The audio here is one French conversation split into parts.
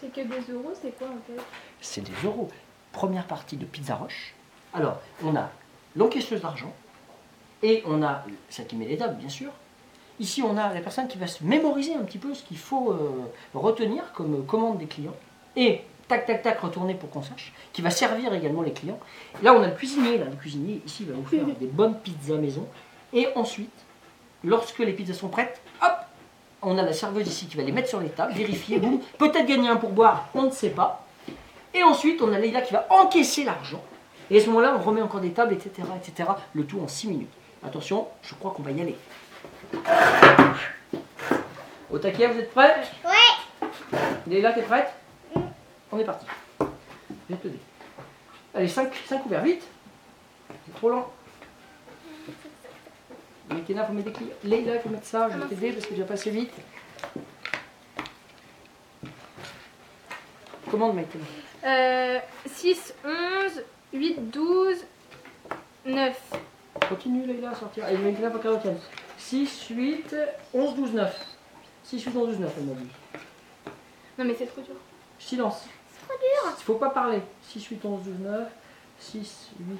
C'est que des euros, c'est quoi en fait? C'est des euros. Première partie de Pizza Roche. Alors, on a l'encaisseuse d'argent et on a celle qui met les tables, bien sûr. Ici, on a la personne qui va se mémoriser un petit peu ce qu'il faut euh, retenir comme commande des clients. Et tac, tac, tac, retourner pour qu'on sache, qui va servir également les clients. Là, on a le cuisinier. Là, le cuisinier, ici, va vous faire des bonnes pizzas maison. Et ensuite, lorsque les pizzas sont prêtes, hop, on a la serveuse ici qui va les mettre sur les tables, vérifier, boum, peut-être gagner un pourboire, on ne sait pas. Et ensuite, on a Leïla qui va encaisser l'argent. Et à ce moment-là, on remet encore des tables, etc., etc. Le tout en 6 minutes. Attention, je crois qu'on va y aller. Au taquet, vous êtes prêts? Ouais. Leïla, t'es prête? On est parti. Je vais te dire. Allez, 5, 5 ouverts, vite. C'est trop lent. Maïtena, faut mettre des clients. Leïla, il faut mettre ça, je vais t'aider parce que j'ai passé vite. Commande, euh, 6, 11, 8, 12, 9. Continue Leïla à sortir. Allez, Maïtena, faut qu'elle retienne. 6, 8, 11, 12, 9. 6, 8, 11, 12, 9, elle m'a dit. Non mais c'est trop dur. Silence. C'est trop dur. Il faut pas parler. 6, 8, 11, 12, 9. 6, 8.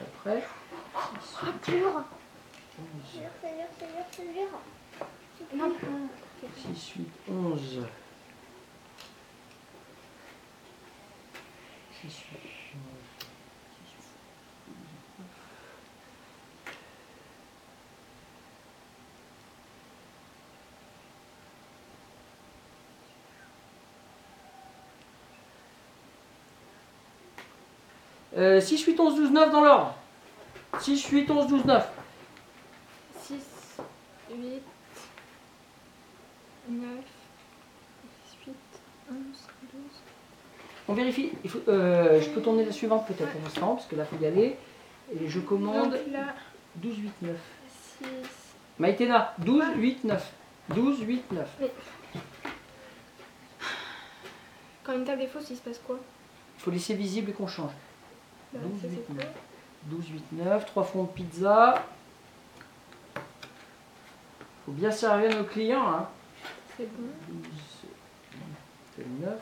Après. 6, 8, Dur. 11. C'est dur, c'est dur, c'est dur, c'est dur. Non, 6, 8, 11. 6, 8, 11. Euh, 6, 8, 11, 12, 9 dans l'ordre. 6, 8, 11, 12, 9. 6, 8, 9, 8, 11, 12. On vérifie. Il faut, euh, je peux tourner la suivante peut-être pour l'instant, parce que là, il faut y aller. Et je commande Donc là, 12, 8, 9. 6. Maïtena, 12, 8, 9. 12, 8, 9. Quand une table est fausse, il se passe quoi? Il faut laisser visible et qu'on change. Bah, 12, ça, 8, c'est 9. quoi 12, 8, 9. 3 fonds de pizza. faut bien servir nos clients. Hein. C'est bon. 12, 9.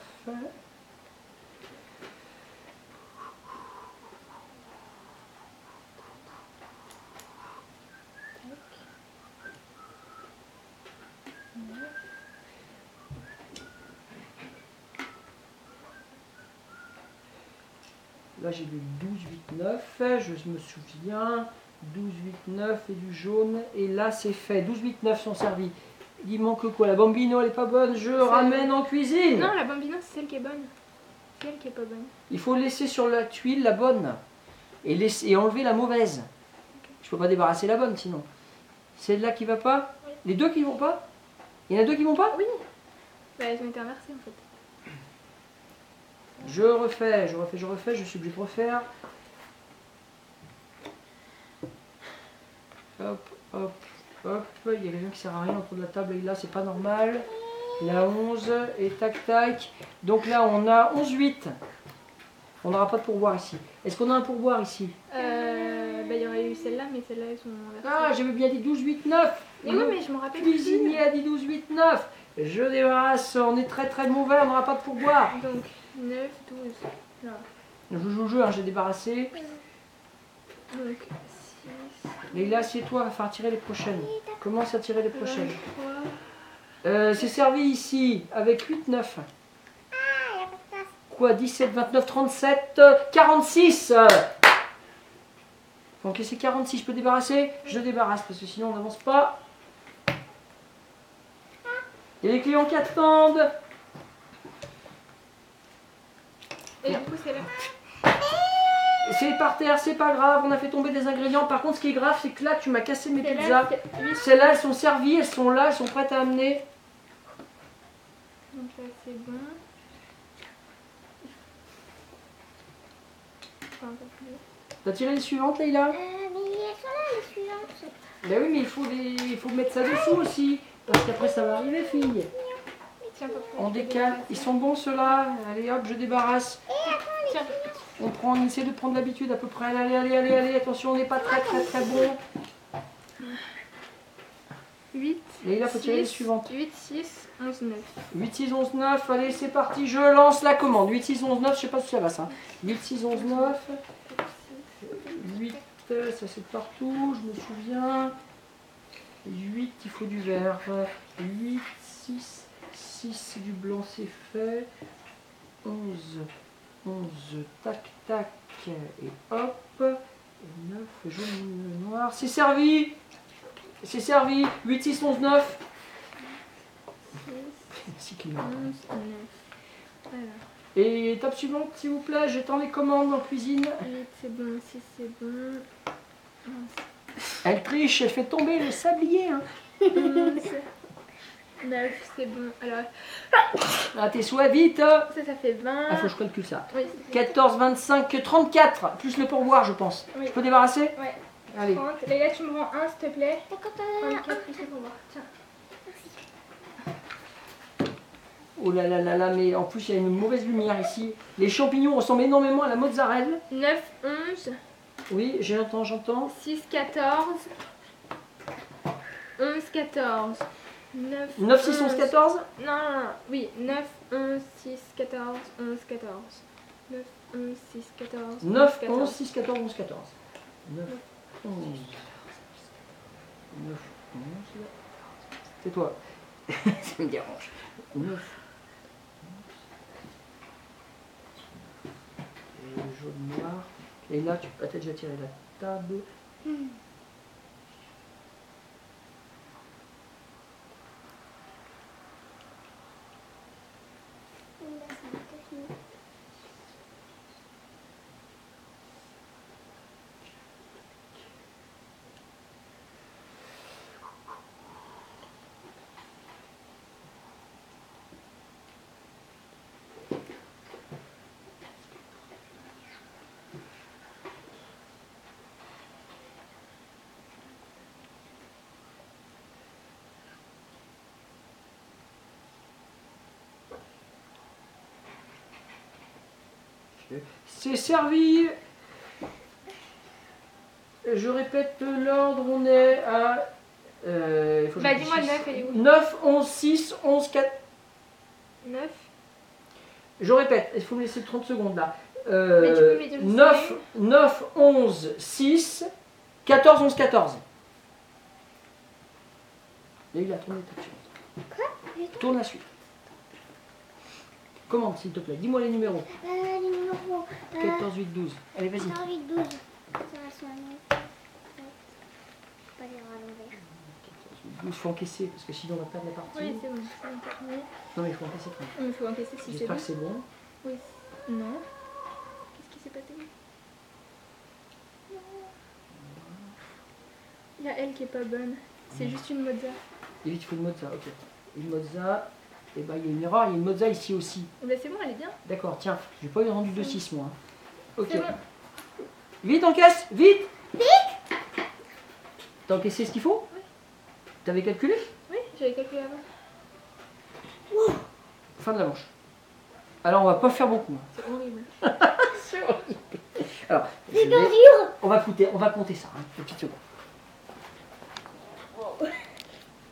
Là j'ai vu 12, 8, 9, je me souviens. 12, 8, 9 et du jaune. Et là c'est fait. 12, 8, 9 sont servis. Il manque quoi? La bambino elle est pas bonne, je ramène en cuisine. Non, la bambino, c'est celle qui est bonne. C'est elle qui est pas bonne. Il faut laisser sur la tuile la bonne et, laisser, et enlever la mauvaise. Je peux pas débarrasser la bonne sinon. Celle-là qui va pas? Les deux qui vont pas? Il y en a deux qui vont pas? Oui. Bah, elles ont été inversées en fait. Je refais, je refais, je refais, je suis obligé de refaire. Hop, hop, hop. Il y a quelqu'un qui sert à rien autour de la table et là, c'est pas normal. La 11 et tac tac. Donc là, on a 11, 8. On n'aura pas de pourboire ici. Est-ce qu'on a un pourboire ici? Euh, bah, il y aurait eu celle-là, mais celle-là, elles sont Ah, j'avais bien dit 12, 8, 9. mais oui, mais je me rappelle plus. Cuisinier a dit 12, 8, 9. Je débarrasse, on est très très mauvais, on n'aura pas de pourboire. Donc, 9, 12. Là. Je joue au jeu, hein, j'ai débarrassé. Donc, 6, Leïla, assieds-toi, va faire tirer les prochaines. Commence à tirer les prochaines. 23. Euh, c'est servi ici avec 8, 9. Ah, il y a pas de place. Quoi 17, 29, 37, euh, 46 Faut encaisser 46, je peux débarrasser? Je débarrasse parce que sinon on n'avance pas. Il y a les clients qui attendent. Et du coup, c'est là. C'est par terre, c'est pas grave, on a fait tomber des ingrédients. Par contre, ce qui est grave, c'est que là, tu m'as cassé mes pizzas. c'est 8. Celles-là, elles sont servies, elles sont là, elles sont prêtes à amener. Donc là, c'est bon. T'as tiré les suivantes, Leïla? Euh, mais elles sont là, les suivantes. Ben oui, mais il faut, les... il faut mettre ça dessous aussi. Parce qu'après, ça va arriver, fille. On décale. Ils sont bons, ceux-là. Allez, hop, je débarrasse. On prend, on essaie de prendre l'habitude à peu près. Allez, allez, allez, allez. Attention, on n'est pas très, très, très bon. 8. Et là, faut tirer les suivantes. 8, 6, 11, 9. 8, 6, 11, 9. Allez, c'est parti. Je lance la commande. 8, 6, 11, 9. Je sais pas si ça va ça. 8, 6, 11, 9. 8, euh, ça c'est partout. Je me souviens. 8, il faut du vert. 8, 6, 6, du blanc, c'est fait. 11, 11, tac, tac. Et hop. Et 9, jaune, noir. C'est servi. C'est servi. 8, 6, 11, 9. 6, Merci Clément. 11, 9. Alors, Et étape suivante, s'il vous plaît, j'attends les commandes en cuisine. 8, c'est bon, 6, c'est bon. Elle triche, elle fait tomber le sablier. Hein. 11, 9, c'est bon. Alors, Ah, tes souhaits, vite ça, ça fait 20. Ah, faut que je calcule ça. Oui, c'est- 14, 25, 34, plus le pourboire, je pense. Oui. Je peux débarrasser? Ouais, Allez. 30. Léa, tu me rends un, s'il te plaît. D'accord, t'as- 24 plus le pourboire. Tiens. Oh là là là là, mais en plus, il y a une mauvaise lumière ici. Les champignons ressemblent énormément à la mozzarella. 9, 11, Oui, j'entends, j'entends. 6, 14. 11, 14. 9, 9, 6, 11, 14 Non, non, non, oui, 9, 11, 6, 14, 11, 14. 9, 11, 6, 14. 9, 14. 11, 6, 14, 11, 14. 9, 11. 9, 11. C'est toi. Ça me dérange. 9. Et le jaune noir. Et là, tu peux peut-être déjà tirer la table. C'est servi. Je répète l'ordre, on est à. euh, il faut Bah, dis-moi le réfléchisse. 9, elle est où 9, 11, 6, 11, 4. 9. Je répète, il faut me laisser 30 secondes là. Mais tu Euh, peux me dire 9, 9, 11, 6, 14, 11, 14. Et il a tourné ta suite. Tourne la suite. Commande s'il te plaît. Dis-moi les numéros. Euh, les numéros. Euh, 14, 8, 12. Allez, vas-y. 14, 8, 12. Ça va mettre. Pas les l'envers. 12, faut encaisser parce que sinon on va perdre la partie. Oui, c'est bon. Non mais il faut encaisser quand même. Il faut encaisser si c'est J'espère bon. que c'est bon. Oui. Non. Qu'est-ce qui s'est passé? Il y a elle qui est pas bonne. C'est juste une mozza. Et vite, il faut une mozza, ok. Une mozza. Et bah il y a une erreur, il y a une mozza ici aussi. Bah c'est bon, elle est bien. D'accord, tiens, j'ai pas eu rendu de 6 moi. hein. Ok. Bon. Vite, encaisse Vite Vite T'as encaissé ce qu'il faut Oui. T'avais calculé Oui, j'avais calculé avant. Fin de la manche. Alors on va pas faire beaucoup. hein. C'est horrible. C'est horrible. Alors, je C'est vais- pas dur. on va compter, on va compter ça, hein, une petite seconde.